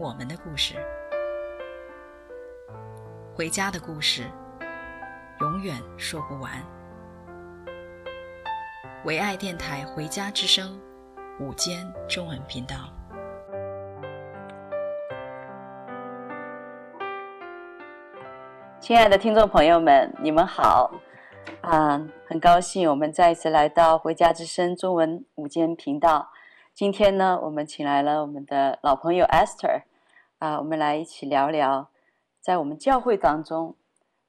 我们的故事，回家的故事，永远说不完。唯爱电台《回家之声》午间中文频道，亲爱的听众朋友们，你们好啊！很高兴我们再一次来到《回家之声》中文午间频道。今天呢，我们请来了我们的老朋友 Esther。啊，我们来一起聊聊，在我们教会当中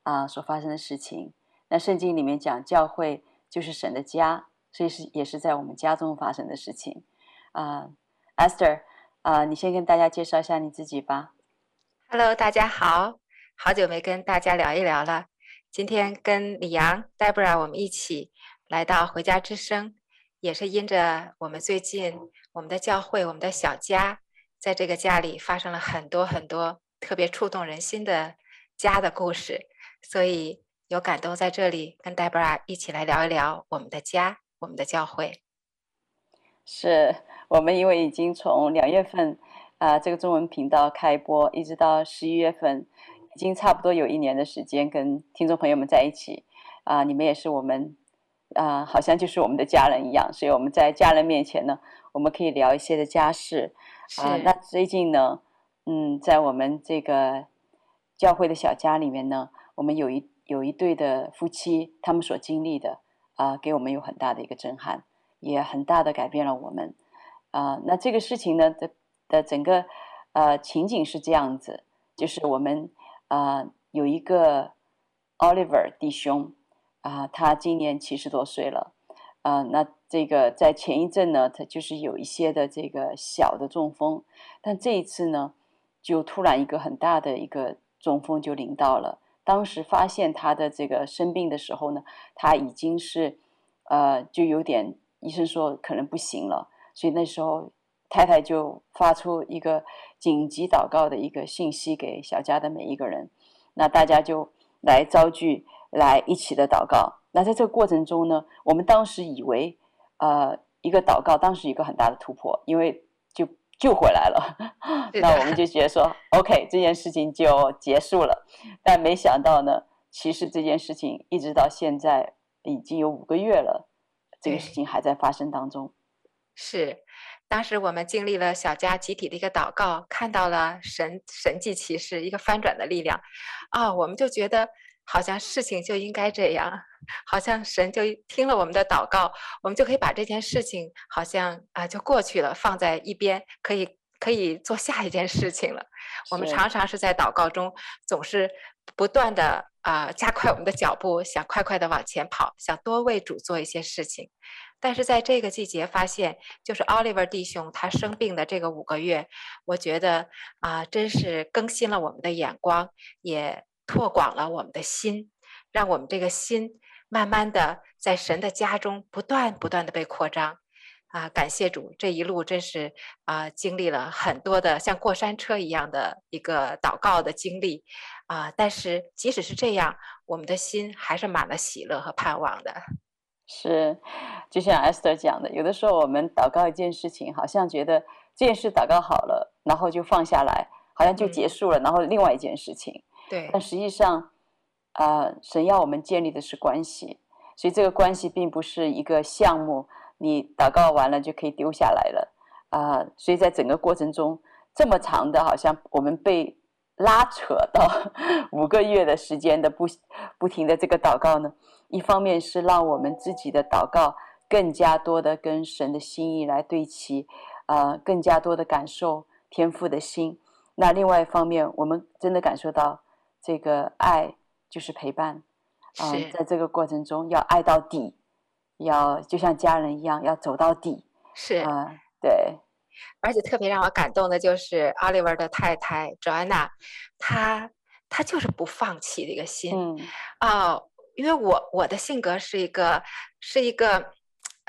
啊所发生的事情。那圣经里面讲，教会就是神的家，所以是也是在我们家中发生的事情。啊，Esther，啊，你先跟大家介绍一下你自己吧。Hello，大家好，好久没跟大家聊一聊了。今天跟李阳、Debra 我们一起来到回家之声，也是因着我们最近我们的教会，我们的小家。在这个家里发生了很多很多特别触动人心的家的故事，所以有感动在这里跟 Deborah 一起来聊一聊我们的家，我们的教会。是我们因为已经从两月份啊、呃、这个中文频道开播，一直到十一月份，已经差不多有一年的时间跟听众朋友们在一起啊、你们也是我们啊、呃，好像就是我们的家人一样，所以我们在家人面前呢，我们可以聊一些的家事。啊，那最近呢，嗯，在我们这个教会的小家里面呢，我们有一有一对的夫妻，他们所经历的啊，给我们有很大的一个震撼，也很大的改变了我们。啊，那这个事情呢的的整个呃情景是这样子，就是我们啊有一个 Oliver 弟兄啊，他今年七十多岁了。啊，那这个在前一阵呢，他就是有一些的这个小的中风，但这一次呢，就突然一个很大的一个中风就临到了。当时发现他的这个生病的时候呢，他已经是呃，就有点医生说可能不行了，所以那时候太太就发出一个紧急祷告的一个信息给小家的每一个人，那大家就来召集来一起的祷告。那在这个过程中呢，我们当时以为，呃，一个祷告，当时一个很大的突破，因为就救回来了。那我们就觉得说，OK，这件事情就结束了。但没想到呢，其实这件事情一直到现在已经有五个月了，这个事情还在发生当中。是，当时我们经历了小家集体的一个祷告，看到了神神迹奇事，一个翻转的力量。啊、哦，我们就觉得。好像事情就应该这样，好像神就听了我们的祷告，我们就可以把这件事情好像啊、呃、就过去了，放在一边，可以可以做下一件事情了。我们常常是在祷告中，总是不断的啊、呃、加快我们的脚步，想快快的往前跑，想多为主做一些事情。但是在这个季节发现，就是 Oliver 弟兄他生病的这个五个月，我觉得啊、呃、真是更新了我们的眼光，也。拓广了我们的心，让我们这个心慢慢的在神的家中不断不断的被扩张，啊，感谢主，这一路真是啊，经历了很多的像过山车一样的一个祷告的经历，啊，但是即使是这样，我们的心还是满了喜乐和盼望的。是，就像 Esther 讲的，有的时候我们祷告一件事情，好像觉得这件事祷告好了，然后就放下来，好像就结束了，嗯、然后另外一件事情。对，但实际上，呃，神要我们建立的是关系，所以这个关系并不是一个项目，你祷告完了就可以丢下来了，啊、所以在整个过程中，这么长的，好像我们被拉扯到 五个月的时间的不不停的这个祷告呢，一方面是让我们自己的祷告更加多的跟神的心意来对齐，啊、更加多的感受天父的心，那另外一方面，我们真的感受到。这个爱就是陪伴，嗯、呃，在这个过程中要爱到底，要就像家人一样要走到底，是啊、呃，对，而且特别让我感动的就是 Oliver 的太太 Joanna，她她就是不放弃的一个心。嗯啊、呃，因为我我的性格是一个是一个。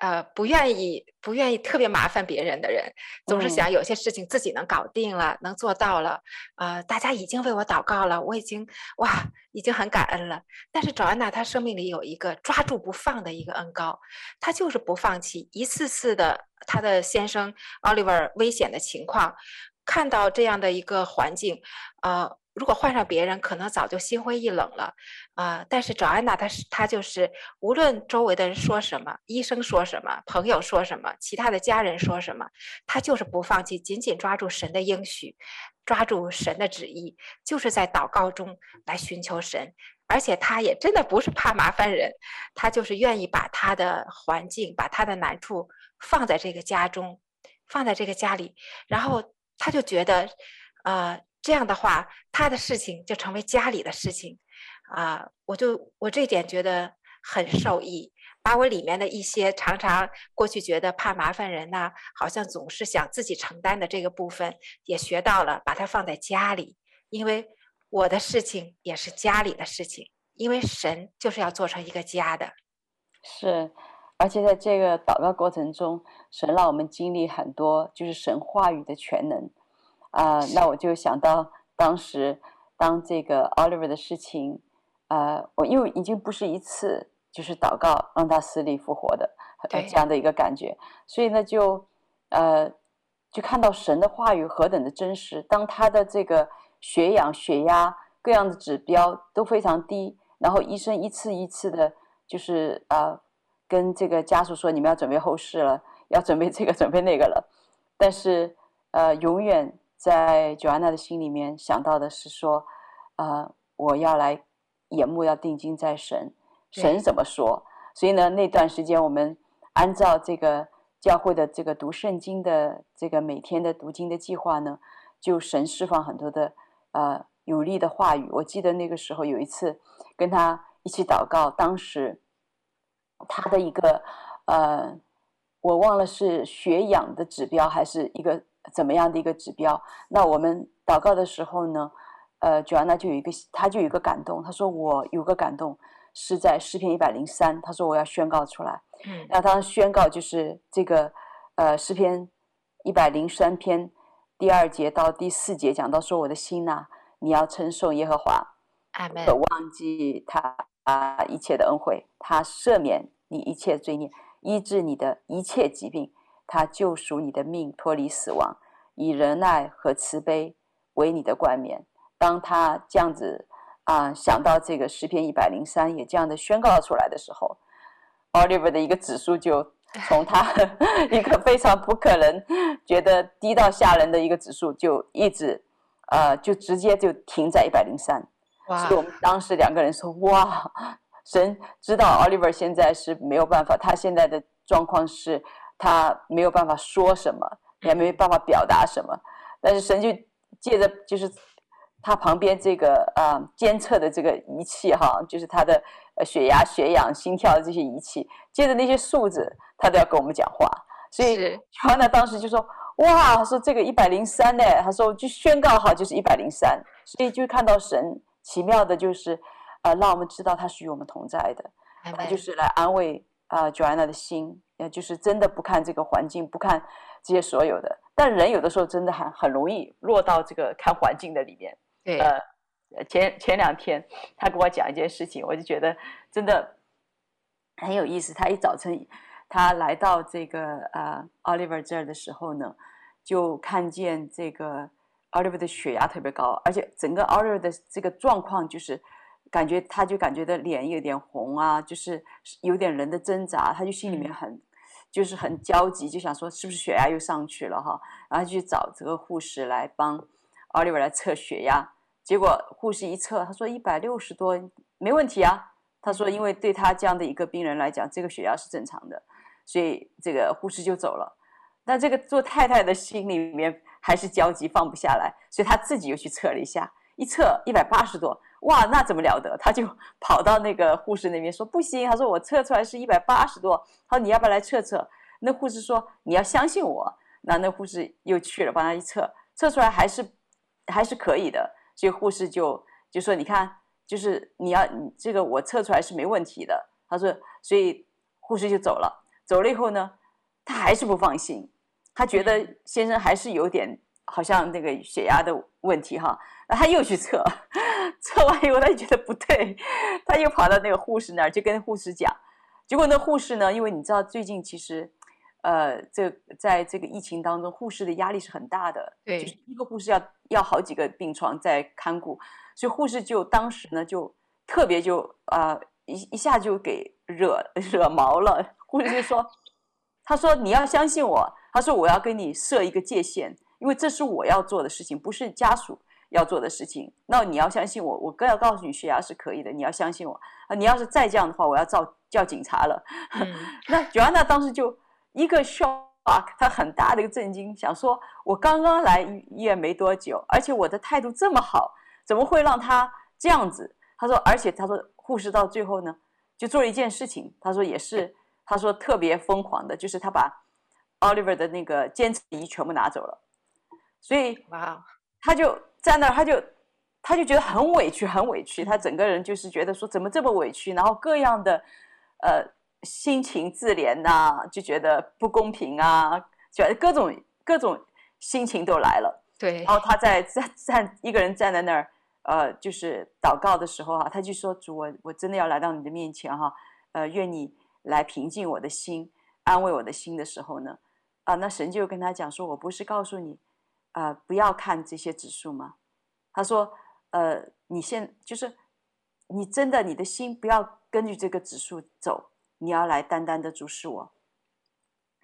呃，不愿意，不愿意特别麻烦别人的人，总是想有些事情自己能搞定了，嗯、能做到了。呃，大家已经为我祷告了，我已经哇，已经很感恩了。但是找安娜她生命里有一个抓住不放的一个恩高，她就是不放弃，一次次的她的先生 Oliver 危险的情况，看到这样的一个环境，呃。如果换上别人，可能早就心灰意冷了，啊、呃！但是找安娜，她是她就是，无论周围的人说什么，医生说什么，朋友说什么，其他的家人说什么，她就是不放弃，紧紧抓住神的应许，抓住神的旨意，就是在祷告中来寻求神。而且她也真的不是怕麻烦人，她就是愿意把她的环境，把她的难处放在这个家中，放在这个家里，然后她就觉得，啊、呃。这样的话，他的事情就成为家里的事情，啊，我就我这点觉得很受益，把我里面的一些常常过去觉得怕麻烦人呐、好像总是想自己承担的这个部分，也学到了，把它放在家里，因为我的事情也是家里的事情，因为神就是要做成一个家的。是，而且在这个祷告过程中，神让我们经历很多，就是神话语的全能。啊、呃，那我就想到当时，当这个 Oliver 的事情，呃，我因为已经不是一次，就是祷告让他死里复活的这样的一个感觉，所以呢，就呃，就看到神的话语何等的真实。当他的这个血氧、血压各样的指标都非常低，然后医生一次一次的，就是呃，跟这个家属说，你们要准备后事了，要准备这个，准备那个了，但是呃，永远。在 Joanna 的心里面想到的是说，呃，我要来眼目要定睛在神，神怎么说？所以呢，那段时间我们按照这个教会的这个读圣经的这个每天的读经的计划呢，就神释放很多的呃有力的话语。我记得那个时候有一次跟他一起祷告，当时他的一个呃，我忘了是血氧的指标还是一个。怎么样的一个指标？那我们祷告的时候呢，呃，Joanna 就有一个，他就有一个感动。他说：“我有个感动，是在诗篇一百零三。他说我要宣告出来。嗯，那他宣告就是这个，呃，诗篇一百零三篇第二节到第四节讲到说：我的心呐、啊，你要称颂耶和华，阿门。不忘记他啊一切的恩惠，他赦免你一切罪孽，医治你的一切疾病。”他救赎你的命，脱离死亡，以仁爱和慈悲为你的冠冕。当他这样子啊、呃，想到这个诗篇一百零三也这样的宣告出来的时候，Oliver 的一个指数就 从他一个非常不可能觉得低到吓人的一个指数，就一直呃，就直接就停在一百零三。所以我们当时两个人说：“哇，神知道 Oliver 现在是没有办法，他现在的状况是。”他没有办法说什么，也没有办法表达什么，但是神就借着就是他旁边这个啊、呃、监测的这个仪器哈，就是他的血压、血氧、心跳的这些仪器，借着那些数字，他都要跟我们讲话。所以，乔安娜，当时就说哇，他说这个一百零三呢，他说就宣告好就是一百零三，所以就看到神奇妙的就是啊、呃，让我们知道他是与我们同在的，他就是来安慰啊、呃、Joanna 的心。就是真的不看这个环境，不看这些所有的，但人有的时候真的很很容易落到这个看环境的里面。对，呃，前前两天他跟我讲一件事情，我就觉得真的很有意思。他一早晨他来到这个呃 Oliver 这儿的时候呢，就看见这个 Oliver 的血压特别高，而且整个 Oliver 的这个状况就是。感觉他就感觉到脸有点红啊，就是有点人的挣扎，他就心里面很，就是很焦急，就想说是不是血压又上去了哈，然后去找这个护士来帮 Oliver 来测血压，结果护士一测，他说一百六十多，没问题啊，他说因为对他这样的一个病人来讲，这个血压是正常的，所以这个护士就走了，但这个做太太的心里面还是焦急放不下来，所以他自己又去测了一下，一测一百八十多。哇，那怎么了得？他就跑到那个护士那边说：“不行。”他说：“我测出来是一百八十多。”他说：“你要不要来测测？”那护士说：“你要相信我。”那那护士又去了，帮他一测，测出来还是还是可以的，所以护士就就说：“你看，就是你要你这个我测出来是没问题的。”他说，所以护士就走了。走了以后呢，他还是不放心，他觉得先生还是有点好像那个血压的问题哈，那他又去测，测完以后他就觉得不对，他又跑到那个护士那儿，就跟护士讲。结果那护士呢，因为你知道最近其实，呃，这在这个疫情当中，护士的压力是很大的，对，就是一个护士要要好几个病床在看顾，所以护士就当时呢就特别就啊、呃、一一下就给惹惹毛了，护士就说，他说你要相信我，他说我要跟你设一个界限，因为这是我要做的事情，不是家属要做的事情，那你要相信我，我更要告诉你血压是可以的，你要相信我啊，你要是再这样的话，我要叫。叫警察了，嗯、那 Joanna 当时就一个 shock，她很大的一个震惊，想说：我刚刚来医院没多久，而且我的态度这么好，怎么会让他这样子？他说，而且他说护士到最后呢，就做了一件事情，他说也是，他说特别疯狂的，就是他把 Oliver 的那个监测仪全部拿走了，所以哇，他就在那儿，他就他就觉得很委屈，很委屈，他整个人就是觉得说怎么这么委屈，然后各样的。呃，心情自怜呐、啊，就觉得不公平啊，觉得各种各种心情都来了。对。然后他在站站一个人站在那儿，呃，就是祷告的时候哈、啊，他就说：“主，我我真的要来到你的面前哈、啊，呃，愿你来平静我的心，安慰我的心的时候呢，啊、呃，那神就跟他讲说：我不是告诉你，啊、呃，不要看这些指数吗？他说：呃，你现就是你真的你的心不要。”根据这个指数走，你要来单单的注视我。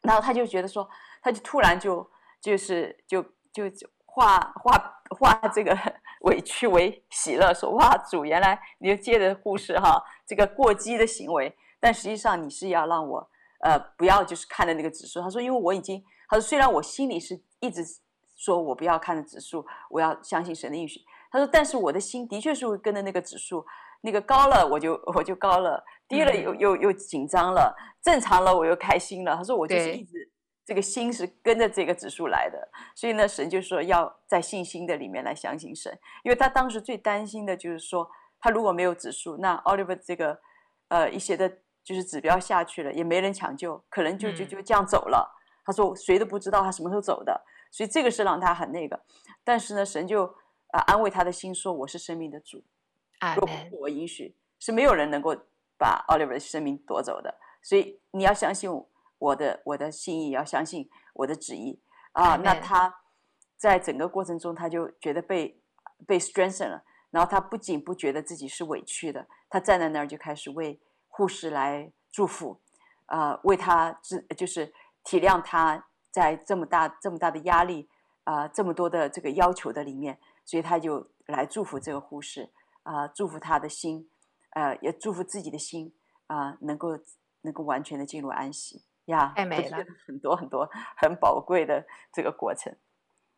然后他就觉得说，他就突然就就是就就化化化这个 委屈为喜乐，说哇，主原来你就借着护士哈这个过激的行为，但实际上你是要让我呃不要就是看的那个指数。他说，因为我已经他说虽然我心里是一直说我不要看的指数，我要相信神的应许。他说，但是我的心的确是会跟着那个指数。那个高了我就我就高了，低了又又又紧张了，正常了我又开心了。他说我就是一直这个心是跟着这个指数来的，所以呢，神就说要在信心的里面来相信神，因为他当时最担心的就是说，他如果没有指数，那 Oliver 这个呃一些的就是指标下去了，也没人抢救，可能就就就这样走了。他说谁都不知道他什么时候走的，所以这个是让他很那个。但是呢，神就啊、呃、安慰他的心说，我是生命的主。如果我允许，是没有人能够把 Oliver 的生命夺走的。所以你要相信我的我的心意，要相信我的旨意啊。那他在整个过程中，他就觉得被被 strengthen 了。然后他不仅不觉得自己是委屈的，他站在那儿就开始为护士来祝福啊，为他治就是体谅他在这么大这么大的压力啊，这么多的这个要求的里面，所以他就来祝福这个护士。啊、呃，祝福他的心，呃，也祝福自己的心啊、呃，能够能够完全的进入安息呀，太美了，很多很多很宝贵的这个过程。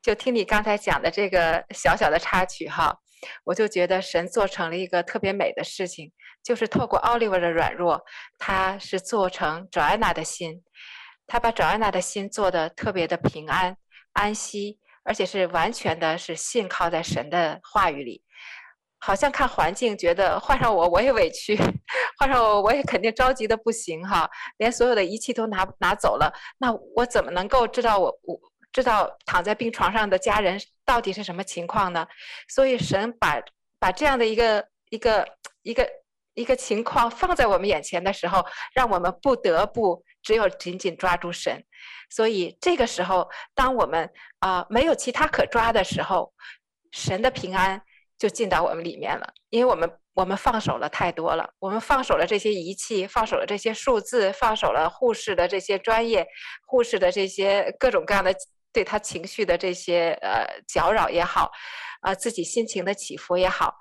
就听你刚才讲的这个小小的插曲哈，我就觉得神做成了一个特别美的事情，就是透过 Oliver 的软弱，他是做成 Joanna 的心，他把 Joanna 的心做得特别的平安安息，而且是完全的是信靠在神的话语里。好像看环境，觉得换上我我也委屈，换上我我也肯定着急的不行哈，连所有的仪器都拿拿走了，那我怎么能够知道我我知道躺在病床上的家人到底是什么情况呢？所以神把把这样的一个一个一个一个情况放在我们眼前的时候，让我们不得不只有紧紧抓住神。所以这个时候，当我们啊、没有其他可抓的时候，神的平安。就进到我们里面了，因为我们我们放手了太多了，我们放手了这些仪器，放手了这些数字，放手了护士的这些专业，护士的这些各种各样的对他情绪的这些呃搅扰也好，啊、自己心情的起伏也好，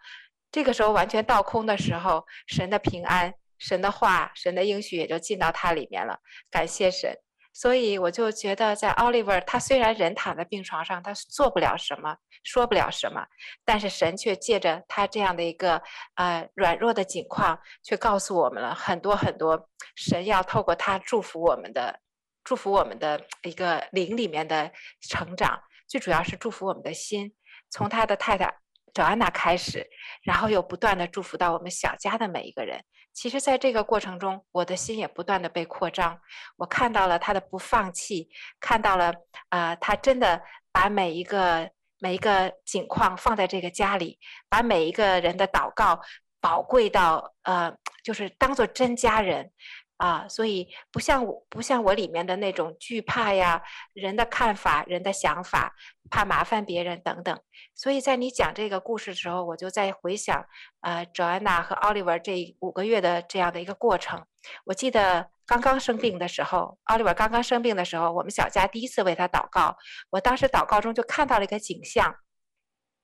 这个时候完全倒空的时候，神的平安、神的话、神的应许也就进到他里面了，感谢神。所以我就觉得，在 Oliver，他虽然人躺在病床上，他做不了什么，说不了什么，但是神却借着他这样的一个呃软弱的境况，却告诉我们了很多很多神要透过他祝福我们的祝福我们的一个灵里面的成长，最主要是祝福我们的心，从他的太太。找安娜开始，然后又不断的祝福到我们小家的每一个人。其实，在这个过程中，我的心也不断的被扩张。我看到了他的不放弃，看到了啊、呃，他真的把每一个每一个景况放在这个家里，把每一个人的祷告宝贵到呃，就是当做真家人。啊，所以不像我，不像我里面的那种惧怕呀，人的看法、人的想法，怕麻烦别人等等。所以在你讲这个故事的时候，我就在回想，呃，Joanna 和 Oliver 这五个月的这样的一个过程。我记得刚刚生病的时候，Oliver 刚刚生病的时候，我们小家第一次为他祷告。我当时祷告中就看到了一个景象。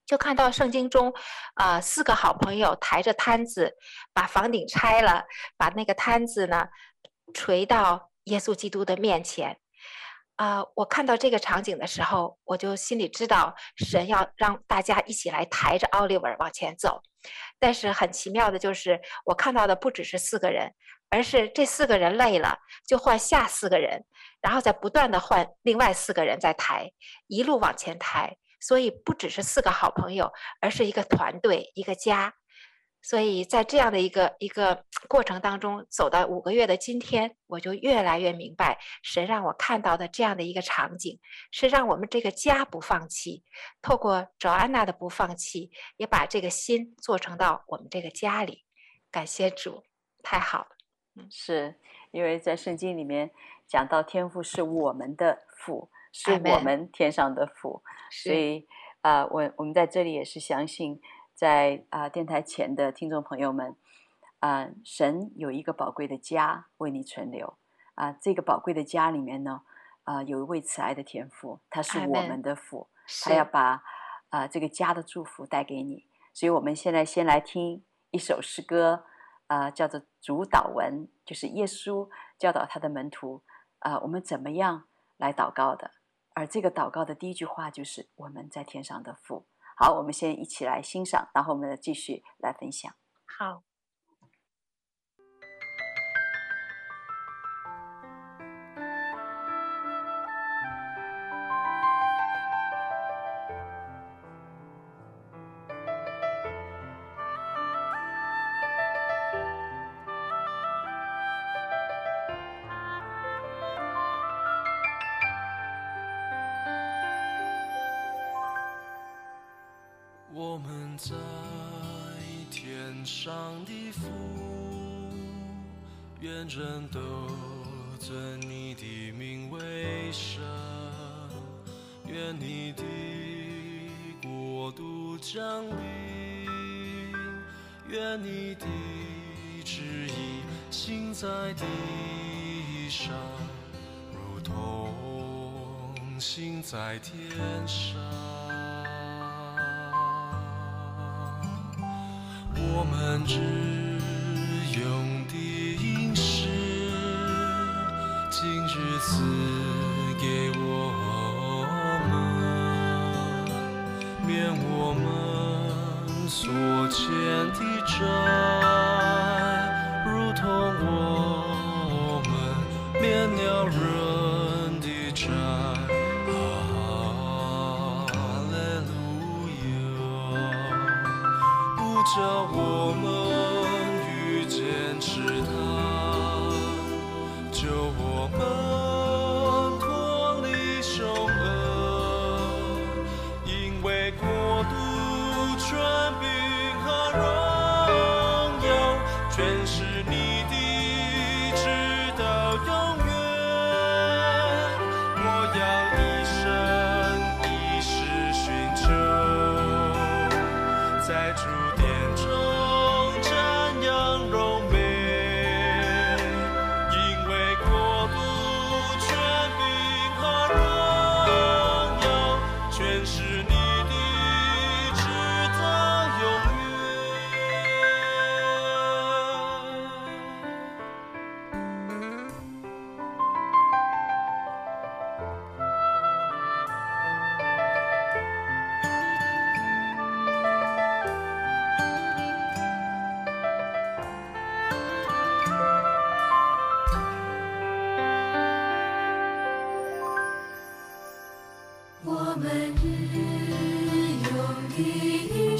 就看到圣经中，啊、四个好朋友抬着摊子，把房顶拆了，把那个摊子呢垂到耶稣基督的面前。啊、我看到这个场景的时候，我就心里知道神要让大家一起来抬着奥利维往前走。但是很奇妙的就是，我看到的不只是四个人，而是这四个人累了就换下四个人，然后再不断的换另外四个人再抬，一路往前抬。所以不只是四个好朋友，而是一个团队，一个家。所以在这样的一个一个过程当中，走到五个月的今天，我就越来越明白，神让我看到的这样的一个场景，是让我们这个家不放弃。透过卓安娜的不放弃，也把这个心做成到我们这个家里。感谢主，太好了。嗯，是因为在圣经里面讲到天赋是我们的父。是我们天上的父，所以啊、呃，我我们在这里也是相信在，在、呃、啊电台前的听众朋友们，啊、呃，神有一个宝贵的家为你存留。啊、呃，这个宝贵的家里面呢，啊、呃，有一位慈爱的天父，他是我们的父，他要把啊、呃、这个家的祝福带给你，所以我们现在先来听一首诗歌，啊、呃，叫做主导文，就是耶稣教导他的门徒啊、呃，我们怎么样来祷告的。而这个祷告的第一句话就是“我们在天上的父”。好，我们先一起来欣赏，然后我们再继续来分享。好。星在天上。我们只用的饮食，今日。赐给我们，免我们所欠的债，着我们。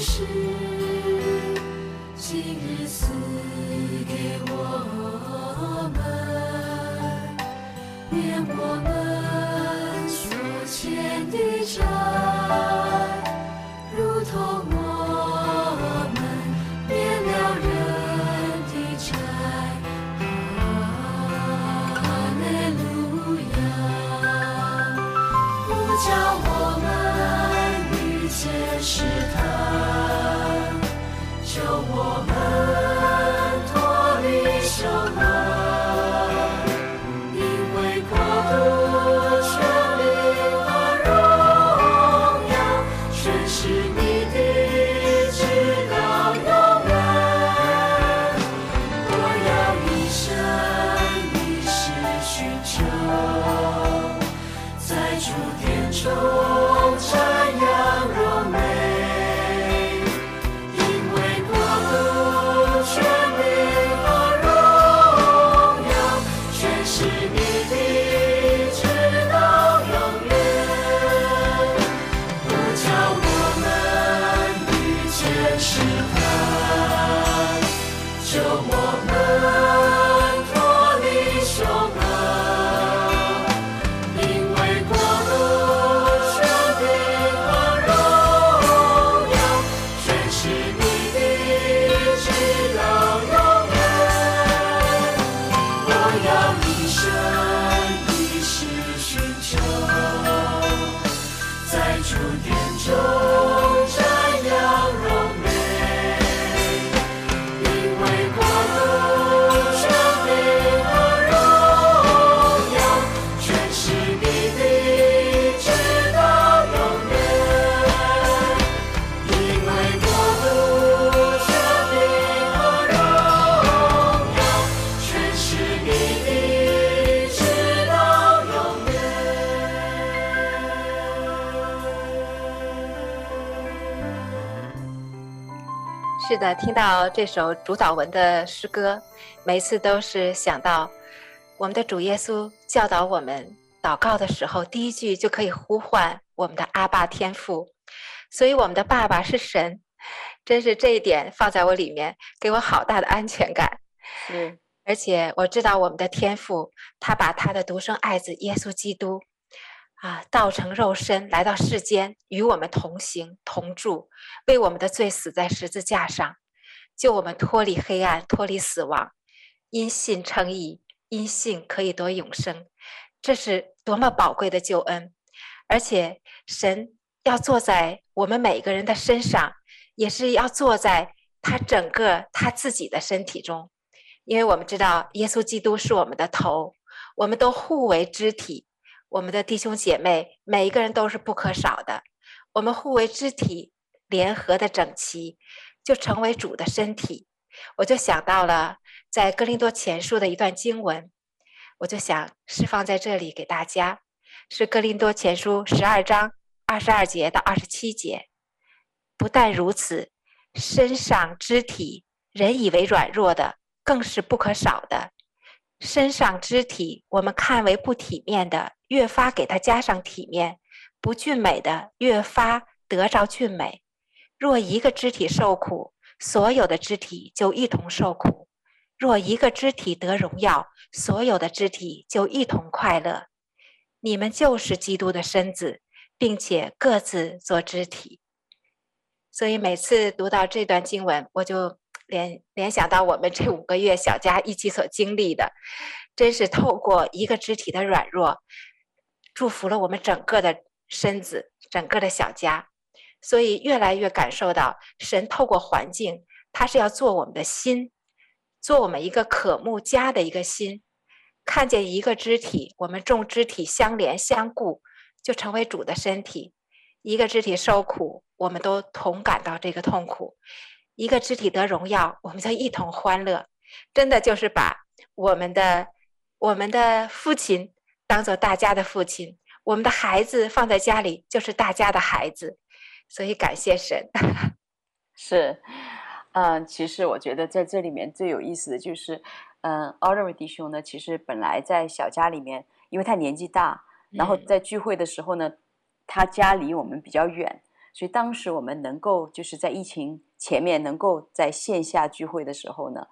是听到这首主导文的诗歌，每次都是想到我们的主耶稣教导我们祷告的时候，第一句就可以呼唤我们的阿爸天父，所以我们的爸爸是神，真是这一点放在我里面，给我好大的安全感。嗯而且我知道我们的天父，他把他的独生爱子耶稣基督，啊，道成肉身来到世间，与我们同行同住，为我们的罪死在十字架上，救我们脱离黑暗，脱离死亡，因信称义，因信可以得永生，这是多么宝贵的救恩！而且神要坐在我们每个人的身上，也是要坐在他整个他自己的身体中。因为我们知道耶稣基督是我们的头，我们都互为肢体，我们的弟兄姐妹每一个人都是不可少的，我们互为肢体，联合的整齐，就成为主的身体。我就想到了在哥林多前书的一段经文，我就想释放在这里给大家，是哥林多前书十二章二十二节到二十七节。不但如此，身上肢体人以为软弱的。更是不可少的，身上肢体我们看为不体面的，越发给它加上体面；不俊美的，越发得着俊美。若一个肢体受苦，所有的肢体就一同受苦；若一个肢体得荣耀，所有的肢体就一同快乐。你们就是基督的身子，并且各自做肢体。所以每次读到这段经文，我就。联联想到我们这五个月小家一起所经历的，真是透过一个肢体的软弱，祝福了我们整个的身子，整个的小家。所以越来越感受到神透过环境，他是要做我们的心，做我们一个渴慕家的一个心。看见一个肢体，我们众肢体相连相顾，就成为主的身体。一个肢体受苦，我们都同感到这个痛苦。一个肢体得荣耀，我们就一同欢乐，真的就是把我们的我们的父亲当做大家的父亲，我们的孩子放在家里就是大家的孩子，所以感谢神。是，嗯，其实我觉得在这里面最有意思的就是，嗯，Oliver 弟兄呢，其实本来在小家里面，因为他年纪大，然后在聚会的时候呢，他家离我们比较远，所以当时我们能够就是在疫情前面能够在线下聚会的时候呢，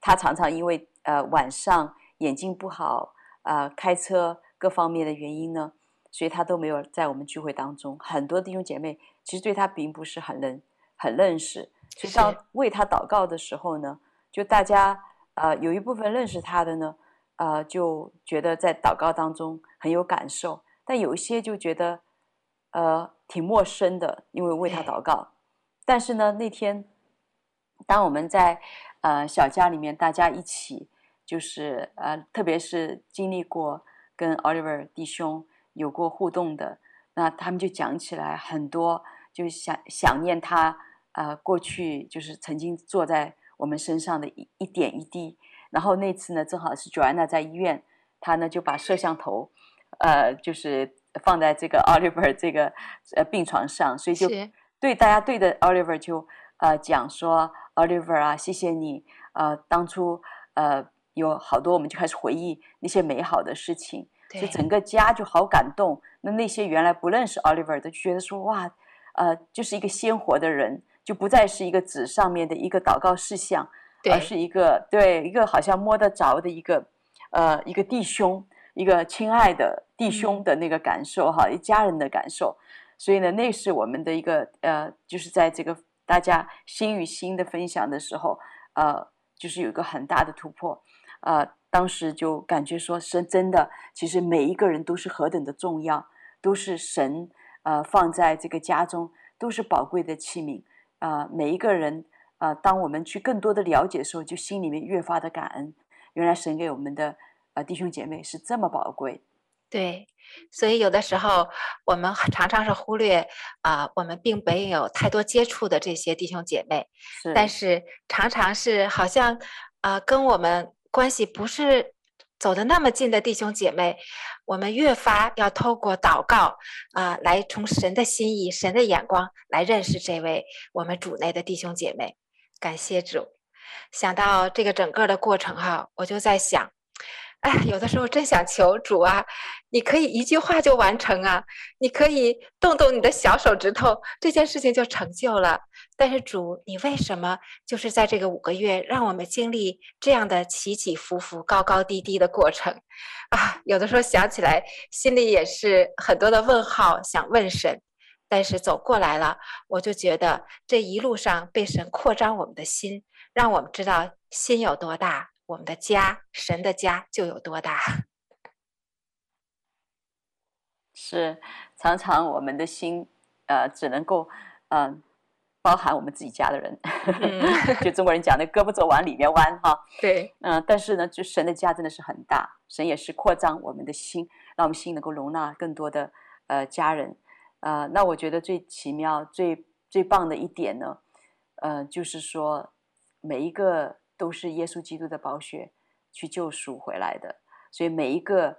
他常常因为呃晚上眼睛不好啊、呃，开车各方面的原因呢，所以他都没有在我们聚会当中。很多弟兄姐妹其实对他并不是很认很认识，所以当为他祷告的时候呢，就大家呃有一部分认识他的呢，呃就觉得在祷告当中很有感受，但有一些就觉得呃挺陌生的，因为为他祷告。但是呢，那天当我们在呃小家里面，大家一起就是呃，特别是经历过跟 Oliver 弟兄有过互动的，那他们就讲起来很多，就想想念他呃过去就是曾经坐在我们身上的一一点一滴。然后那次呢，正好是 Joanna 在医院，他呢就把摄像头呃就是放在这个 Oliver 这个呃病床上，所以就。对，大家对着 Oliver 就呃讲说，Oliver 啊，谢谢你，呃，当初呃有好多，我们就开始回忆那些美好的事情，就整个家就好感动。那那些原来不认识 Oliver 的，就觉得说哇，呃，就是一个鲜活的人，就不再是一个纸上面的一个祷告事项，而是一个对一个好像摸得着的一个呃一个弟兄，一个亲爱的弟兄的那个感受哈，一家人的感受。所以呢，那是我们的一个呃，就是在这个大家心与心的分享的时候，呃，就是有一个很大的突破，呃，当时就感觉说是真的，其实每一个人都是何等的重要，都是神呃放在这个家中，都是宝贵的器皿，啊、呃，每一个人、呃，当我们去更多的了解的时候，就心里面越发的感恩，原来神给我们的呃弟兄姐妹是这么宝贵。对，所以有的时候我们常常是忽略啊、呃，我们并没有太多接触的这些弟兄姐妹，是但是常常是好像啊、呃，跟我们关系不是走的那么近的弟兄姐妹，我们越发要透过祷告啊、呃，来从神的心意、神的眼光来认识这位我们主内的弟兄姐妹。感谢主，想到这个整个的过程哈，我就在想。哎，有的时候真想求主啊，你可以一句话就完成啊，你可以动动你的小手指头，这件事情就成就了。但是主，你为什么就是在这个五个月，让我们经历这样的起起伏伏、高高低低的过程啊？有的时候想起来，心里也是很多的问号，想问神。但是走过来了，我就觉得这一路上被神扩张我们的心，让我们知道心有多大。我们的家，神的家就有多大？是常常我们的心，呃，只能够，嗯、呃，包含我们自己家的人。嗯、就中国人讲的“胳膊肘往里面弯”哈。对，嗯、呃，但是呢，就神的家真的是很大，神也是扩张我们的心，让我们心能够容纳更多的呃家人。呃，那我觉得最奇妙、最最棒的一点呢，呃，就是说每一个。都是耶稣基督的宝血去救赎回来的，所以每一个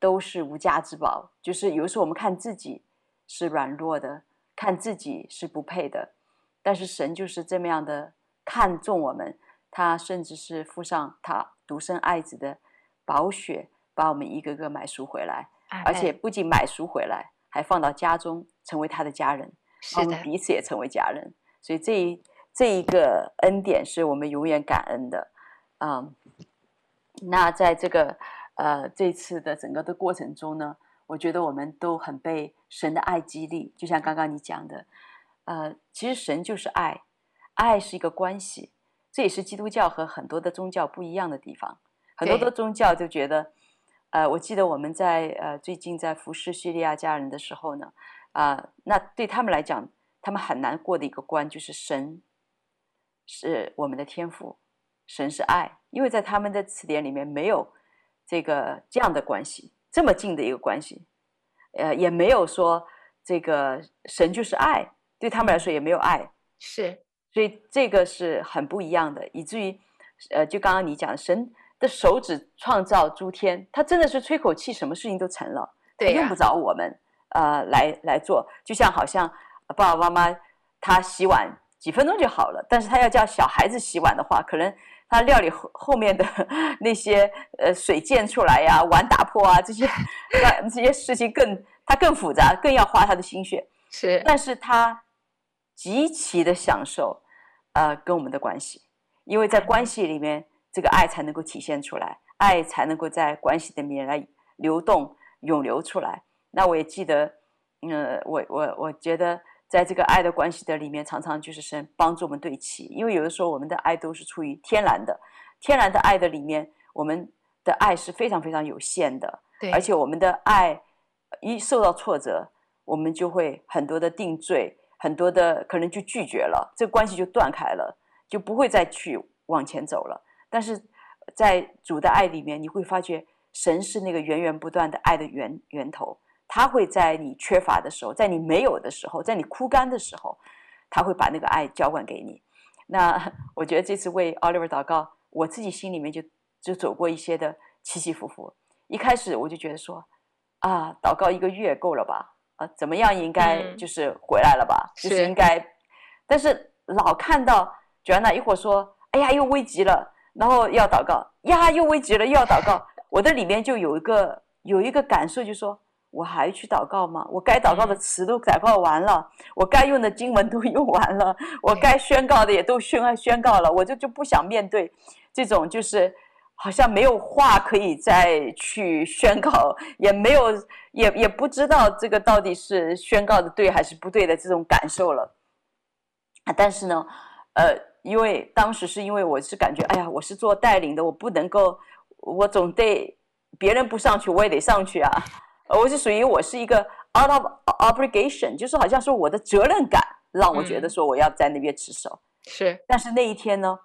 都是无价之宝。就是有时候我们看自己是软弱的，看自己是不配的，但是神就是这么样的看重我们，他甚至是附上他独生爱子的宝血，把我们一个个买赎回来，而且不仅买赎回来，还放到家中成为他的家人，我们彼此也成为家人。所以这一。这一个恩典是我们永远感恩的，嗯，那在这个呃这次的整个的过程中呢，我觉得我们都很被神的爱激励，就像刚刚你讲的，呃，其实神就是爱，爱是一个关系，这也是基督教和很多的宗教不一样的地方。很多的宗教就觉得，呃，我记得我们在呃最近在服侍叙利亚家人的时候呢，啊、呃，那对他们来讲，他们很难过的一个关就是神。是我们的天赋，神是爱，因为在他们的词典里面没有这个这样的关系，这么近的一个关系，呃，也没有说这个神就是爱，对他们来说也没有爱，是，所以这个是很不一样的，以至于，呃，就刚刚你讲的，神的手指创造诸天，他真的是吹口气，什么事情都成了，对，用不着我们呃来来做，就像好像爸爸妈妈他洗碗。几分钟就好了，但是他要叫小孩子洗碗的话，可能他料理后后面的 那些呃水溅出来呀、啊、碗打破啊这些，那这些事情更他他更复杂，更要花他的心血。是，但是他极其的享受，呃，跟我们的关系，因为在关系里面，这个爱才能够体现出来，爱才能够在关系里面来流动、涌流出来。那我也记得，嗯，我我我觉得，在这个爱的关系的里面，常常就是神帮助我们对齐，因为有的时候我们的爱都是出于天然的，天然的爱的里面，我们的爱是非常非常有限的，对，而且我们的爱一受到挫折。我们就会很多的定罪，很多的可能就拒绝了，这个关系就断开了，就不会再去往前走了。但是在主的爱里面，你会发觉神是那个源源不断的爱的源源头，他会在你缺乏的时候，在你没有的时候，在你枯干的时候，他会把那个爱浇灌给你。那 我觉得这次为 Oliver 祷告，我自己心里面就就走过一些的起起伏伏。一开始我就觉得说，啊，祷告一个月够了吧？啊怎么样应该就是回来了吧？嗯、就是应该，是，但是老看到 Joanna 一会儿说：“哎呀，又危急了。”然后要祷告，呀，又危急了，又要祷告。我的里面就有一个有一个感受，就是说我还去祷告吗？我该祷告的词都祷告完了，我该用的经文都 用完了，我该宣告的也都宣宣告了，我就就不想面对这种就是。好像没有话可以再去宣告，也没有，也也不知道这个到底是宣告的对还是不对的这种感受了。啊，但是呢，呃，因为当时是因为我是感觉，哎呀，我是做带领的，我不能够，我总得别人不上去，我也得上去啊。我是属于我是一个 out of obligation，就是好像说我的责任感让我觉得说我要在那边持守。是，但是那一天呢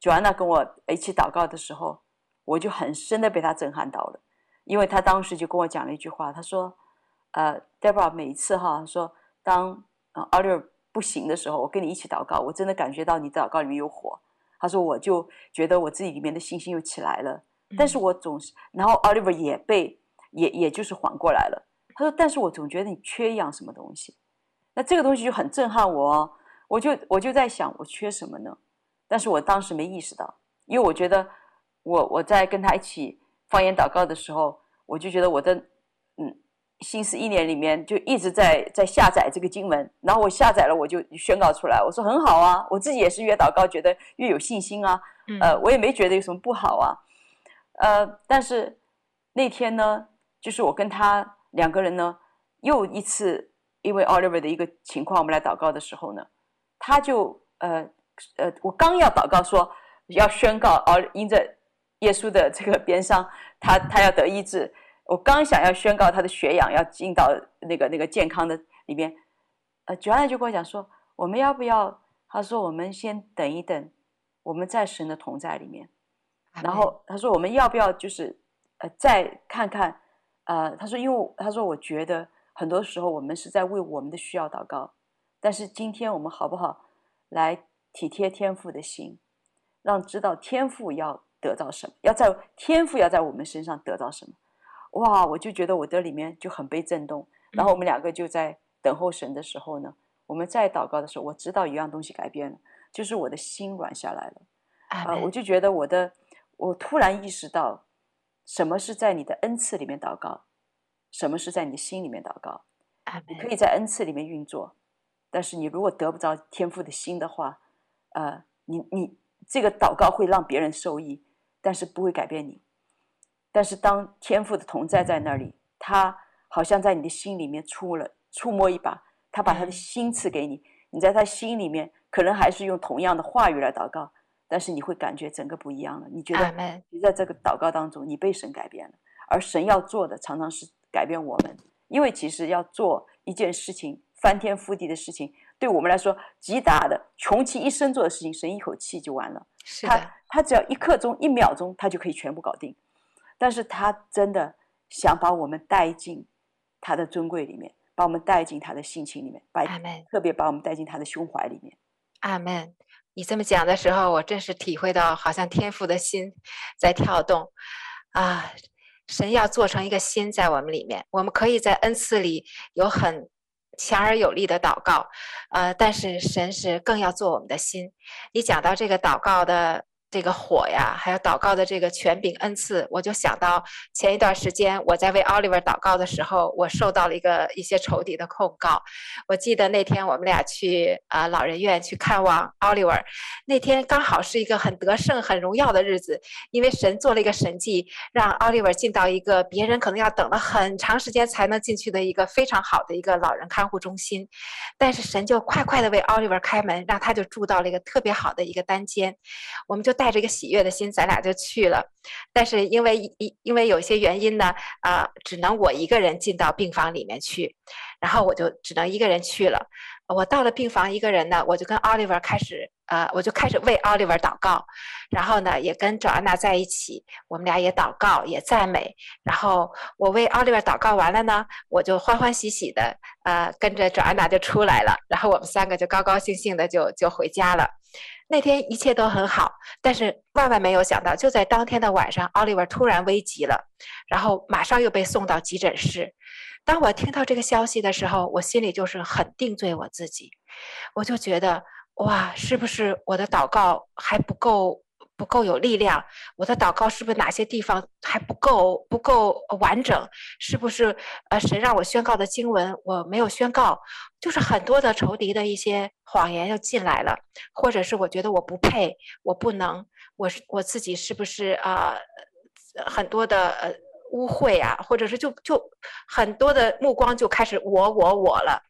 ，Joanna 跟我一起祷告的时候。我就很深的被他震撼到了，因为他当时就跟我讲了一句话，他说：“呃，Deborah，每一次哈说当呃 Oliver 不行的时候，我跟你一起祷告，我真的感觉到你祷告里面有火。”他说：“我就觉得我自己里面的信心又起来了。”但是我总是，然后 Oliver 也被也也就是缓过来了。他说：“但是我总觉得你缺一样什么东西。”那这个东西就很震撼我哦，我就我就在想，我缺什么呢？但是我当时没意识到，因为我觉得。我我在跟他一起方言祷告的时候，我就觉得我的嗯心思意念里面就一直在在下载这个经文，然后我下载了，我就宣告出来，我说很好啊，我自己也是越祷告觉得越有信心啊，呃，我也没觉得有什么不好啊，呃，但是那天呢，就是我跟他两个人呢，又一次因为 Oliver 的一个情况，我们来祷告的时候呢，他就呃呃，我刚要祷告说要宣告，而因着。耶稣的这个鞭伤，他他要得医治。我刚想要宣告他的血氧要进到那个那个健康的里边，呃，Joanna 就跟我讲说，我们要不要？他说我们先等一等，我们在神的同在里面。然后他说我们要不要就是呃再看看？呃，他说因为他说我觉得很多时候我们是在为我们的需要祷告，但是今天我们好不好来体贴天父的心，让知道天父要。得到什么？要在天父要在我们身上得到什么？哇！我就觉得我的里面就很被震动。然后我们两个就在等候神的时候呢，我们在祷告的时候，我知道一样东西改变了，就是我的心软下来了。啊、呃，我就觉得我的，我突然意识到，什么是在你的恩赐里面祷告，什么是在你的心里面祷告。你可以在恩赐里面运作，但是你如果得不着天赋的心的话，呃，你你这个祷告会让别人受益。但是不会改变你。但是当天赋的同在在那里，他好像在你的心里面触了触摸一把，他把他的心赐给你。你在他心里面，可能还是用同样的话语来祷告，但是你会感觉整个不一样了。你觉得你在这个祷告当中，你被神改变了。而神要做的常常是改变我们，因为其实要做一件事情翻天覆地的事情，对我们来说极大的穷其一生做的事情，神一口气就完了。是他。他只要一刻钟、一秒钟，他就可以全部搞定。但是他真的想把我们带进他的尊贵里面，把我们带进他的性情里面，把特别把我们带进他的胸怀里面。阿门。你这么讲的时候，我真是体会到，好像天赋的心在跳动啊！神要做成一个心在我们里面，我们可以在恩赐里有很强而有力的祷告，呃，但是神是更要做我们的心。你讲到这个祷告的这个火呀，还有祷告的这个权柄恩赐，我就想到前一段时间我在为 Oliver 祷告的时候，我受到了一个一些仇敌的控告。我记得那天我们俩去啊、呃、老人院去看望 Oliver，那天刚好是一个很得胜、很荣耀的日子，因为神做了一个神迹，让 Oliver 进到一个别人可能要等了很长时间才能进去的一个非常好的一个老人看护中心，但是神就快快的为 Oliver 开门，让他就住到了一个特别好的一个单间，我们就。带着个喜悦的心，咱俩就去了。但是因为因因为有些原因呢，啊、只能我一个人进到病房里面去，然后我就只能一个人去了。我到了病房，一个人呢，我就跟 Oliver 开始，呃，我就开始为 Oliver 祷告，然后呢，也跟 Joanna 在一起，我们俩也祷告，也赞美。然后我为 Oliver 祷告完了呢，我就欢欢喜喜的，呃，跟着 Joanna 就出来了。然后我们三个就高高兴兴的就就回家了。那天一切都很好，但是万万没有想到，就在当天的晚上，Oliver 突然危急了，然后马上又被送到急诊室。当我听到这个消息的时候，我心里就是很定罪我自己，我就觉得哇，是不是我的祷告还不够？不够有力量，我的祷告是不是哪些地方还不够不够完整？是不是呃神让我宣告的经文我没有宣告？就是很多的仇敌的一些谎言又进来了，或者是我觉得我不配，我不能，我是我自己是不是啊、呃？很多的呃污秽啊，或者是就就很多的目光就开始我我我了。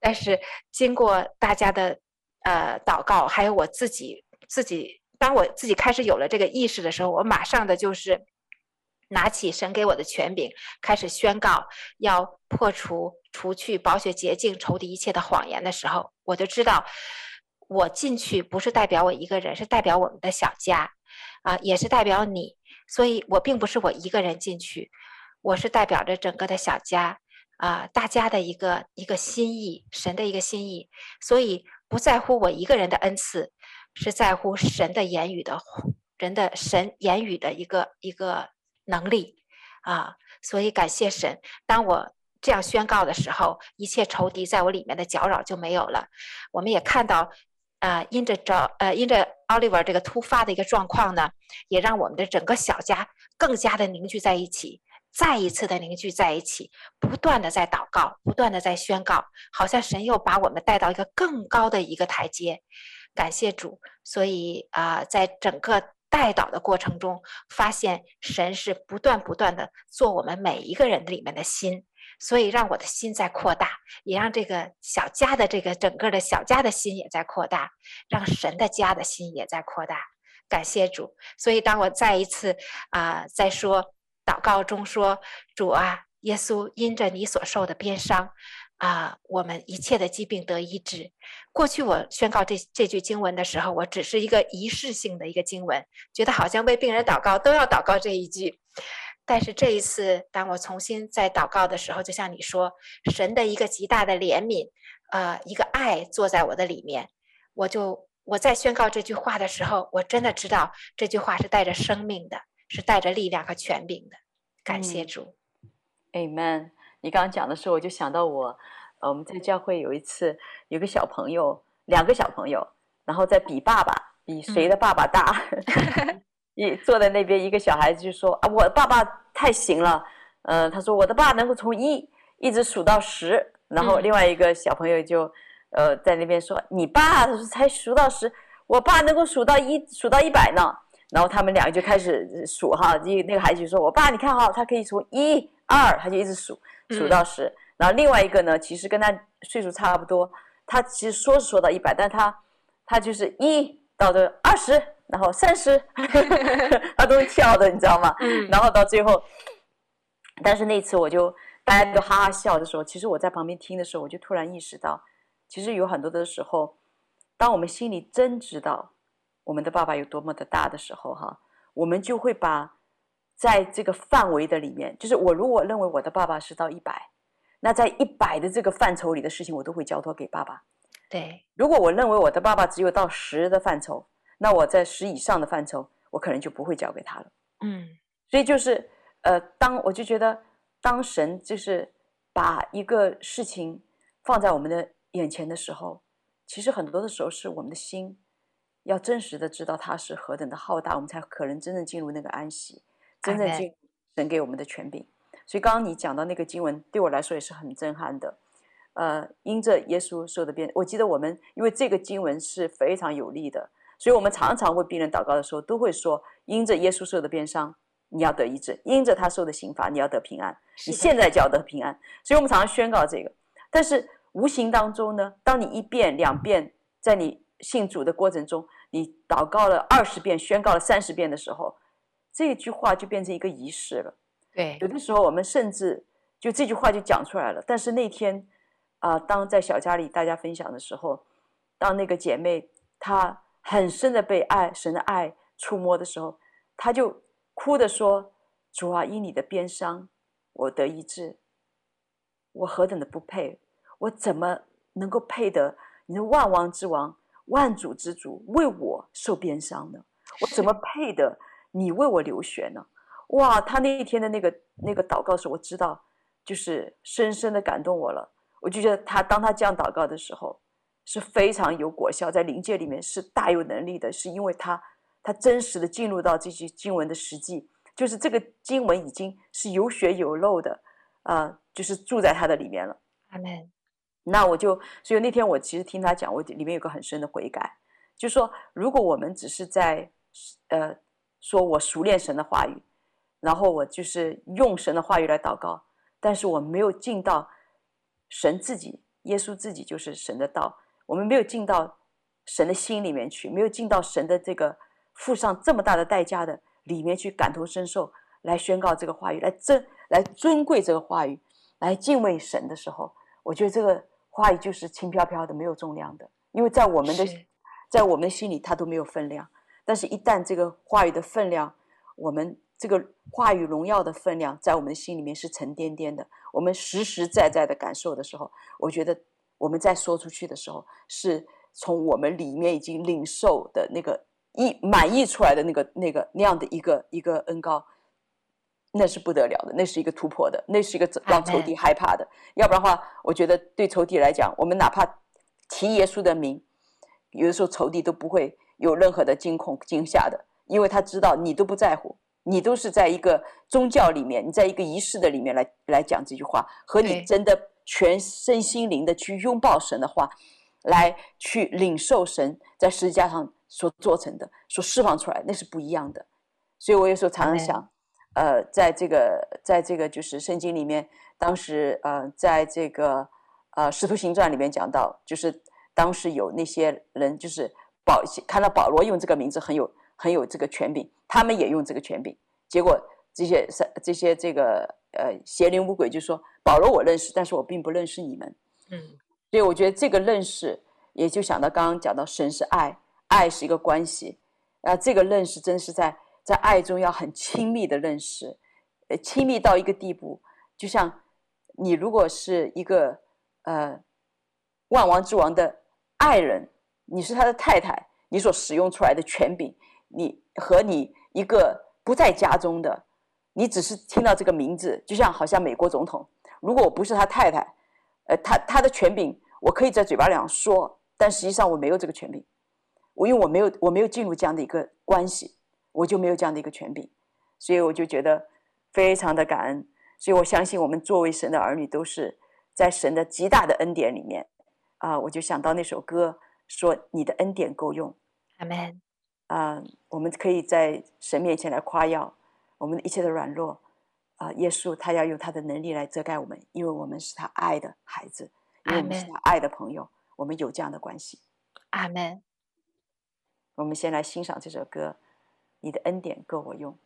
但是经过大家的呃祷告，还有我自己。自己，当我自己开始有了这个意识的时候，我马上的就是拿起神给我的权柄，开始宣告要破除、除去、宝血洁净仇敌一切的谎言的时候，我就知道，我进去不是代表我一个人，是代表我们的小家，啊，也是代表你，所以我并不是我一个人进去，我是代表着整个的小家，啊，大家的一个一个心意，神的一个心意，所以不在乎我一个人的恩赐。是在乎神的言语的，人的神言语的一个一个能力啊，所以感谢神。当我这样宣告的时候，一切仇敌在我里面的搅扰就没有了。我们也看到，啊，因着找呃，因着 Oliver 这个突发的一个状况呢，也让我们的整个小家更加的凝聚在一起，再一次的凝聚在一起，不断的在祷告，不断的在宣告，好像神又把我们带到一个更高的一个台阶。感谢主，所以啊、在整个带祷的过程中，发现神是不断不断的做我们每一个人里面的心，所以让我的心在扩大，也让这个小家的这个整个的小家的心也在扩大，让神的家的心也在扩大。感谢主，所以当我再一次啊、呃，在说祷告中说主啊，耶稣因着你所受的鞭伤。啊，我们一切的疾病得医治。过去我宣告这这句经文的时候，我只是一个仪式性的一个经文，觉得好像为病人祷告都要祷告这一句。但是这一次，当我重新在祷告的时候，就像你说，神的一个极大的怜悯，呃，一个爱坐在我的里面，我就我在宣告这句话的时候，我真的知道这句话是带着生命的，是带着力量和权柄的。感谢主，嗯，Amen。你刚刚讲的时候，我就想到我，呃，我们在教会有一次，有个小朋友，两个小朋友，然后在比爸爸，比谁的爸爸大。一、嗯、坐在那边，一个小孩子就说：“啊，我爸爸太行了。”呃，他说：“我的爸能够从一一直数到十。”然后另外一个小朋友就，呃，在那边说：“你爸他说才数到十，我爸能够数到一，数到一百呢。”然后他们两个就开始数哈，一那个孩子就说：“我爸，你看哈，他可以从一二，他就一直数。”数到十，然后另外一个呢，其实跟他岁数差不多，他其实说是说到一百，但他他就是一到这二十，然后三十，他都是跳的，你知道吗？然后到最后，但是那次我就大家都哈哈笑的时候，其实我在旁边听的时候，我就突然意识到，其实有很多的时候，当我们心里真知道我们的爸爸有多么的大的时候，哈，我们就会把。在这个范围的里面，就是我如果认为我的爸爸是到一百，那在一百的这个范畴里的事情，我都会交托给爸爸。对，如果我认为我的爸爸只有到十的范畴，那我在十以上的范畴，我可能就不会交给他了。嗯，所以就是呃，当我就觉得，当神就是把一个事情放在我们的眼前的时候，其实很多的时候是我们的心要真实的知道他是何等的浩大，我们才可能真正进入那个安息，真正进入神给我们的权柄。所以刚刚你讲到那个经文，对我来说也是很震撼的。呃，因着耶稣受的鞭，我记得我们因为这个经文是非常有力的，所以我们常常为病人祷告的时候，都会说：因着耶稣受的鞭伤，你要得医治；因着他受的刑罚，你要得平安。你现在就要得平安。所以我们常常宣告这个。但是无形当中呢，当你一遍两遍，在你信主的过程中，你祷告了二十遍，宣告了三十遍的时候，这句话就变成一个仪式了。对，有的时候我们甚至就这句话就讲出来了，但是那天。啊、呃，当在小家里大家分享的时候，当那个姐妹她很深的被爱神的爱触摸的时候，她就哭的说：“主啊，因你的鞭伤，我得医治。我何等的不配，我怎么能够配得你的万王之王、万主之主为我受鞭伤呢？我怎么配得你为我流血呢？”哇，他那一天的那个那个祷告时，我知道就是深深的感动我了。我就觉得他当他这样祷告的时候是非常有果效，在灵界里面是大有能力的，是因为他他真实的进入到这些经文的实际，就是这个经文已经是有血有肉的，啊、呃，就是住在他的里面了。阿门。那我就所以那天我其实听他讲，我里面有个很深的悔改，就是说如果我们只是在呃说我熟练神的话语，然后我就是用神的话语来祷告，但是我没有进到。神自己，耶稣自己就是神的道。我们没有进到神的心里面去，没有进到神的这个付上这么大的代价的里面去感同身受，来宣告这个话语，来尊来尊贵这个话语，来敬畏神的时候，我觉得这个话语就是轻飘飘的，没有重量的。因为在我们的在我们的心里，它都没有分量。但是，一旦这个话语的分量，我们。这个话语荣耀的分量在我们的心里面是沉甸甸的，我们实实在在的感受的时候，我觉得我们在说出去的时候，是从我们里面已经领受的那个意满意出来的那个那个那样的一个一个恩膏，那是不得了的，那是一个突破的，那是一个让仇敌害怕的。要不然的话，我觉得对仇敌来讲，我们哪怕提耶稣的名，有的时候仇敌都不会有任何的惊恐惊吓的，因为他知道你都不在乎。你都是在一个宗教里面，你在一个仪式的里面来来讲这句话，和你真的全身心灵的去拥抱神的话，来去领受神在十字架上所做成的、所释放出来，那是不一样的。所以我有时候常常想，呃，在这个，在这个就是圣经里面，当时呃，在这个呃《使徒行传》里面讲到，就是当时有那些人，就是保看到保罗用这个名字很有。很有这个权柄，他们也用这个权柄，结果这些这些这个呃邪灵污鬼就说：“保罗我认识，但是我并不认识你们。”嗯，所以我觉得这个认识，也就想到刚刚讲到神是爱，爱是一个关系，啊，这个认识真是在在爱中要很亲密的认识，呃，亲密到一个地步，就像你如果是一个呃万王之王的爱人，你是他的太太，你所使用出来的权柄。你和你一个不在家中的，你只是听到这个名字，就像好像美国总统。如果我不是他太太，呃，他他的权柄我可以在嘴巴里说，但实际上我没有这个权柄，我因为我没有我没有进入这样的一个关系，我就没有这样的一个权柄，所以我就觉得非常的感恩。所以我相信我们作为神的儿女，都是在神的极大的恩典里面啊，我就想到那首歌说：“你的恩典够用。”阿门。啊、呃，我们可以在神面前来夸耀我们的一切的软弱啊、呃！耶稣他要用他的能力来遮盖我们，因为我们是他爱的孩子，因为我们是他爱的朋友，我们有这样的关系。阿门。我们先来欣赏这首歌，《你的恩典够我用。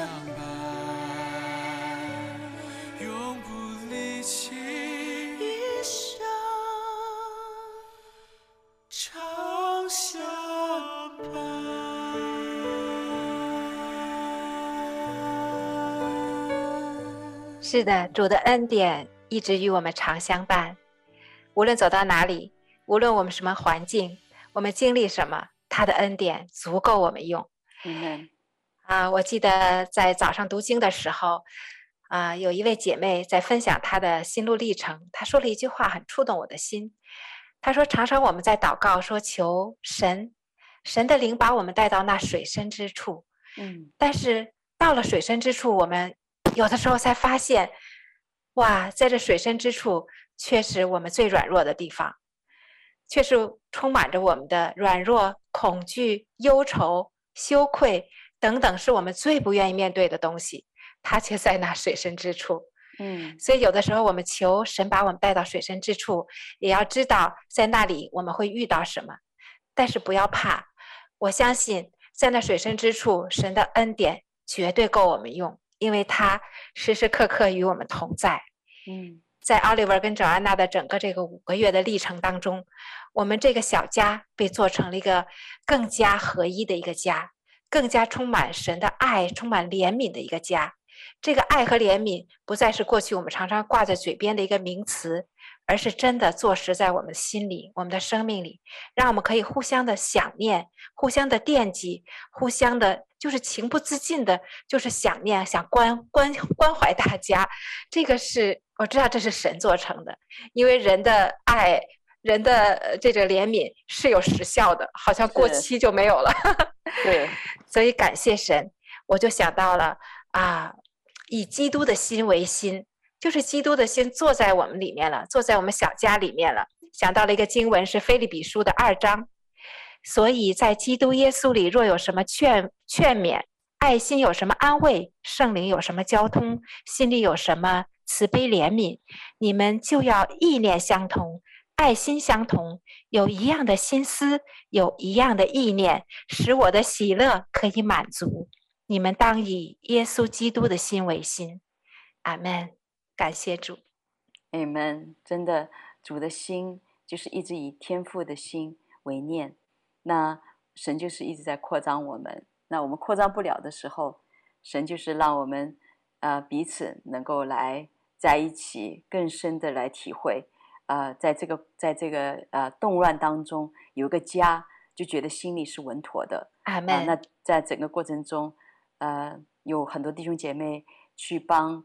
相伴。永不离弃，一生常相伴。是的，主的恩典一直与我们常相伴，无论走到哪里，无论我们什么环境，我们经历什么，他的恩典足够我们用。嗯啊，我记得在早上读经的时候，啊，有一位姐妹在分享她的心路历程，她说了一句话很触动我的心。她说：“常常我们在祷告，说求神，神的灵把我们带到那水深之处。嗯但是到了水深之处，我们有的时候才发现，哇，在这水深之处，却是我们最软弱的地方，却是充满着我们的软弱、恐惧、忧愁、羞愧等等，是我们最不愿意面对的东西。它却在那水深之处。嗯所以有的时候我们求神把我们带到水深之处，也要知道在那里我们会遇到什么，但是不要怕。我相信在那水深之处，神的恩典绝对够我们用，因为他时时刻刻与我们同在。嗯在奥利弗跟乔安娜的整个这个五个月的历程当中，我们这个小家被做成了一个更加合一的一个家，更加充满神的爱、充满怜悯的一个家。这个爱和怜悯不再是过去我们常常挂在嘴边的一个名词，而是真的坐实在我们心里、我们的生命里，让我们可以互相的想念、互相的惦记、互相的，就是情不自禁的，就是想念、想关关 关怀大家。这个是我知道，这是神做成的，因为人的爱、人的这个怜悯是有时效的，好像过期就没有了。对，所以感谢神，我就想到了啊，以基督的心为心。就是基督的心坐在我们里面了，坐在我们小家里面了。想到了一个经文，是腓立比书的二章。所以在基督耶稣里，若有什么劝劝勉，爱心有什么安慰，圣灵有什么交通，心里有什么慈悲怜悯，你们就要意念相同，爱心相同，有一样的心思，有一样的意念，使我的喜乐可以满足。你们当以耶稣基督的心为心。阿门。感谢主，Amen。真的，主的心就是一直以天父的心为念。那神就是一直在扩张我们。那我们扩张不了的时候，神就是让我们呃彼此能够来在一起，更深的来体会。呃，在这个在这个呃动乱当中有个家，就觉得心里是稳妥的。阿门。呃，那在整个过程中，呃，有很多弟兄姐妹去帮。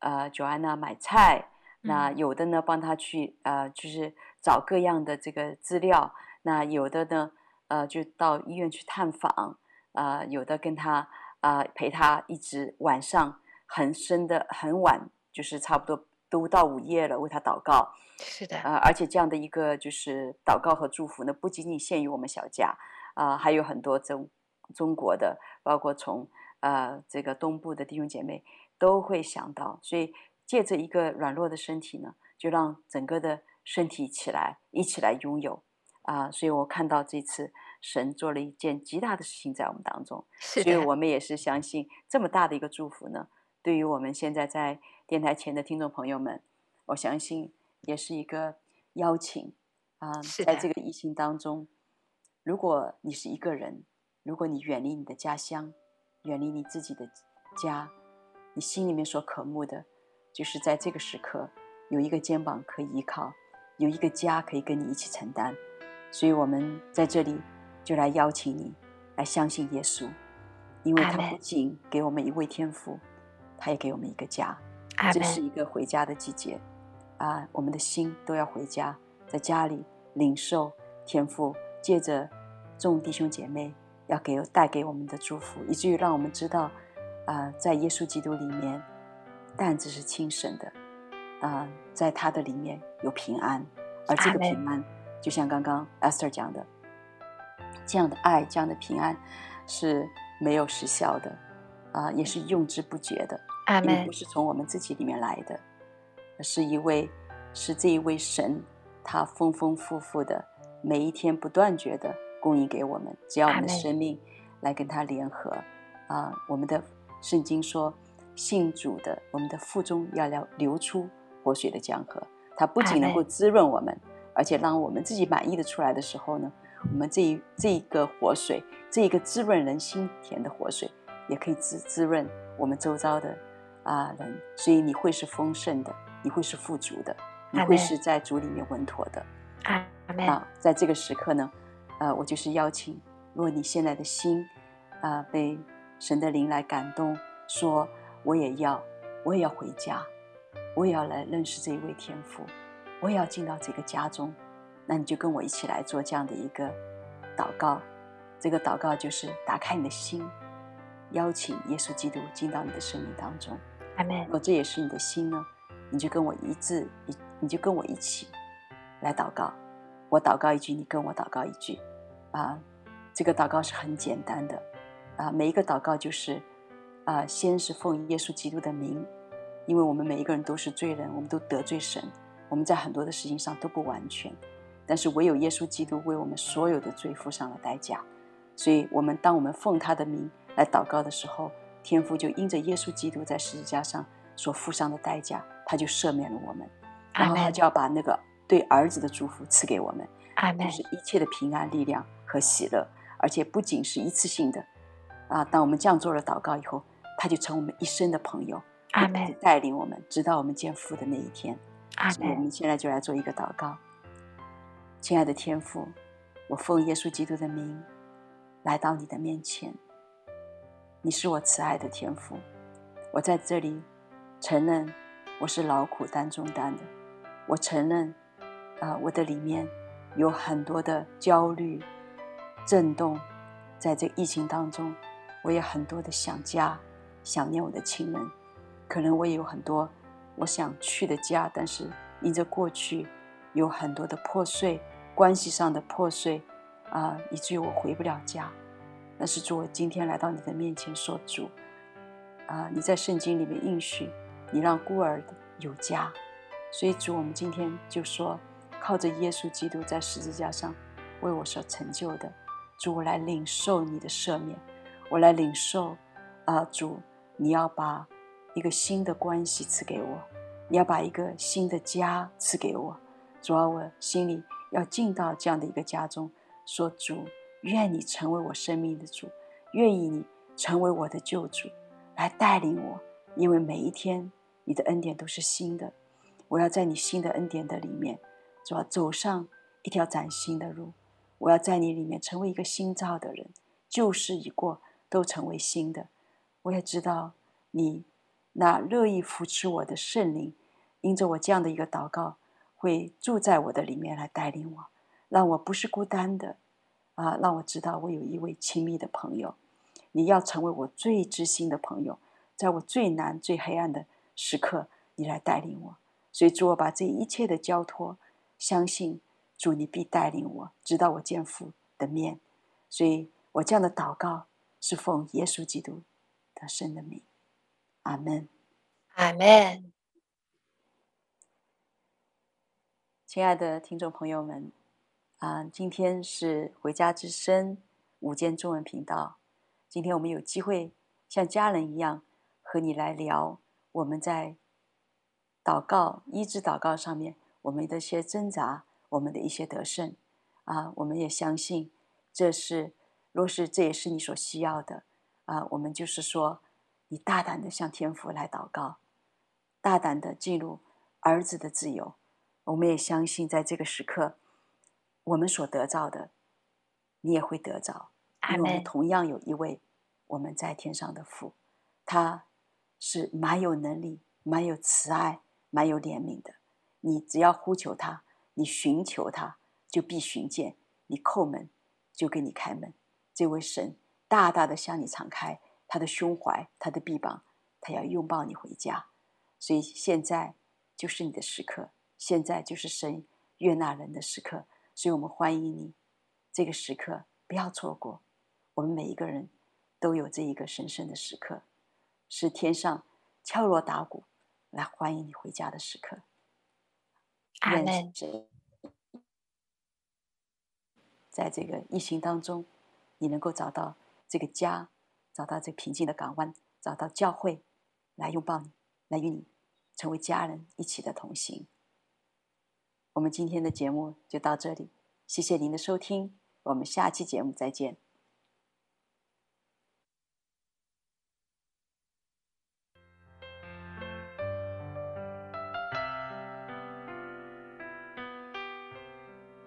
呃，Joanna 买菜，那有的呢帮他去呃，就是找各样的这个资料。那有的呢，呃，就到医院去探访。呃，有的跟他啊、呃、陪他一直晚上很深的很晚，就是差不多都到午夜了，为他祷告。是的，呃，而且这样的一个就是祷告和祝福呢，不仅仅限于我们小家啊、呃，还有很多中中国的，包括从呃这个东部的弟兄姐妹。都会想到，所以借着一个软弱的身体呢，就让整个的身体起来，一起来拥有啊！所以我看到这次神做了一件极大的事情在我们当中，所以我们也是相信这么大的一个祝福呢，对于我们现在在电台前的听众朋友们，我相信也是一个邀请啊！在这个疫情当中，如果你是一个人，如果你远离你的家乡，远离你自己的家。你心里面所渴慕的，就是在这个时刻有一个肩膀可以依靠，有一个家可以跟你一起承担。所以，我们在这里就来邀请你来相信耶稣，因为他不仅给我们一位天赋，他也给我们一个家。这是一个回家的季节啊！我们的心都要回家，在家里领受天父借着众弟兄姐妹要给带给我们的祝福，以至于让我们知道。啊、呃，在耶稣基督里面，担子是轻省的，啊、呃，在他的里面有平安，而这个平安，就像刚刚 Esther 讲的，这样的爱，这样的平安是没有时效的，啊、呃，也是用之不竭的，因为不是从我们自己里面来的，是一位，是这一位神，他丰丰富富的，每一天不断绝的供应给我们，只要我们的生命来跟他联合，啊、呃，我们的。圣经说，信主的，我们的腹中要流流出活水的江河。它不仅能够滋润我们，而且让我们自己满意的出来的时候呢，我们这一这一个活水，这一个滋润人心田的活水，也可以滋滋润我们周遭的啊人。所以你会是丰盛的，你会是富足的，你会是在主里面稳妥的。啊，啊，在这个时刻呢，呃，我就是邀请，如果你现在的心啊被。神的灵来感动，说：“我也要，我也要回家，我也要来认识这一位天父，我也要进到这个家中。那你就跟我一起来做这样的一个祷告。这个祷告就是打开你的心，邀请耶稣基督进到你的生命当中。阿门。如果这也是你的心呢，你就跟我一致，一你就跟我一起来祷告。我祷告一句，你跟我祷告一句。啊，这个祷告是很简单的。”啊，每一个祷告就是，啊，先是奉耶稣基督的名，因为我们每一个人都是罪人，我们都得罪神，我们在很多的事情上都不完全，但是唯有耶稣基督为我们所有的罪付上了代价，所以，我们当我们奉他的名来祷告的时候，天父就因着耶稣基督在十字架上所付上的代价，他就赦免了我们，然后他就要把那个对儿子的祝福赐给我们，就是一切的平安、力量和喜乐，而且不仅是一次性的。啊！当我们这样做了祷告以后，他就成我们一生的朋友，阿门，带领我们直到我们见父的那一天。阿所以我们现在就来做一个祷告。亲爱的天父，我奉耶稣基督的名来到你的面前。你是我慈爱的天父，我在这里承认我是劳苦担重担的。我承认，啊、我的里面有很多的焦虑、震动，在这疫情当中，我也很多的想家，想念我的亲人。可能我也有很多我想去的家，但是因着过去有很多的破碎，关系上的破碎，啊、以至于我回不了家。但是主，我今天来到你的面前说，主，啊，你在圣经里面应许，你让孤儿有家，所以主，我们今天就说，靠着耶稣基督在十字架上为我所成就的，主，我来领受你的赦免，我来领受，啊，主，你要把一个新的关系赐给我，你要把一个新的家赐给我，主啊，我心里要进到这样的一个家中，说主。愿你成为我生命的主，愿意你成为我的救主，来带领我。因为每一天你的恩典都是新的，我要在你新的恩典的里面，主要走上一条崭新的路。我要在你里面成为一个新造的人，旧事已过，都成为新的。我也知道你那乐意扶持我的圣灵，因着我这样的一个祷告，会住在我的里面来带领我，让我不是孤单的。啊，让我知道我有一位亲密的朋友，你要成为我最知心的朋友，在我最难、最黑暗的时刻，你来带领我。所以主，我把这一切的交托，相信主，你必带领我，直到我见父的面。所以我这样的祷告是奉耶稣基督的圣的名，阿门，阿门。亲爱的听众朋友们。啊，今天是回家之声午间中文频道。今天我们有机会像家人一样和你来聊我们在祷告、医治祷告上面我们的一些挣扎，我们的一些得胜。啊，我们也相信这是，若是这也是你所需要的，啊，我们就是说，你大胆的向天父来祷告，大胆的进入儿子的自由。我们也相信在这个时刻。我们所得到的，你也会得着，因为我们同样有一位我们在天上的父，他是蛮有能力、蛮有慈爱、蛮有怜悯的。你只要呼求他，你寻求他，就必寻见；你叩门，就给你开门。这位神大大的向你敞开他的胸怀、他的臂膀，他要拥抱你回家。所以现在就是你的时刻，现在就是神悦纳人的时刻。所以我们欢迎你，这个时刻不要错过。我们每一个人都有这一个神圣的时刻，是天上敲锣打鼓来欢迎你回家的时刻。阿门。在这个疫情当中，你能够找到这个家，找到这平静的港湾，找到教会来拥抱你，来与你成为家人一起的同行。我们今天的节目就到这里，谢谢您的收听，我们下期节目再见。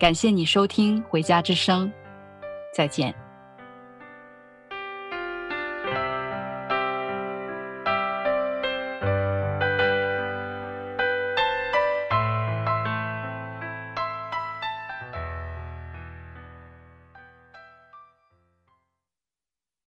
感谢你收听《回家之声》，再见。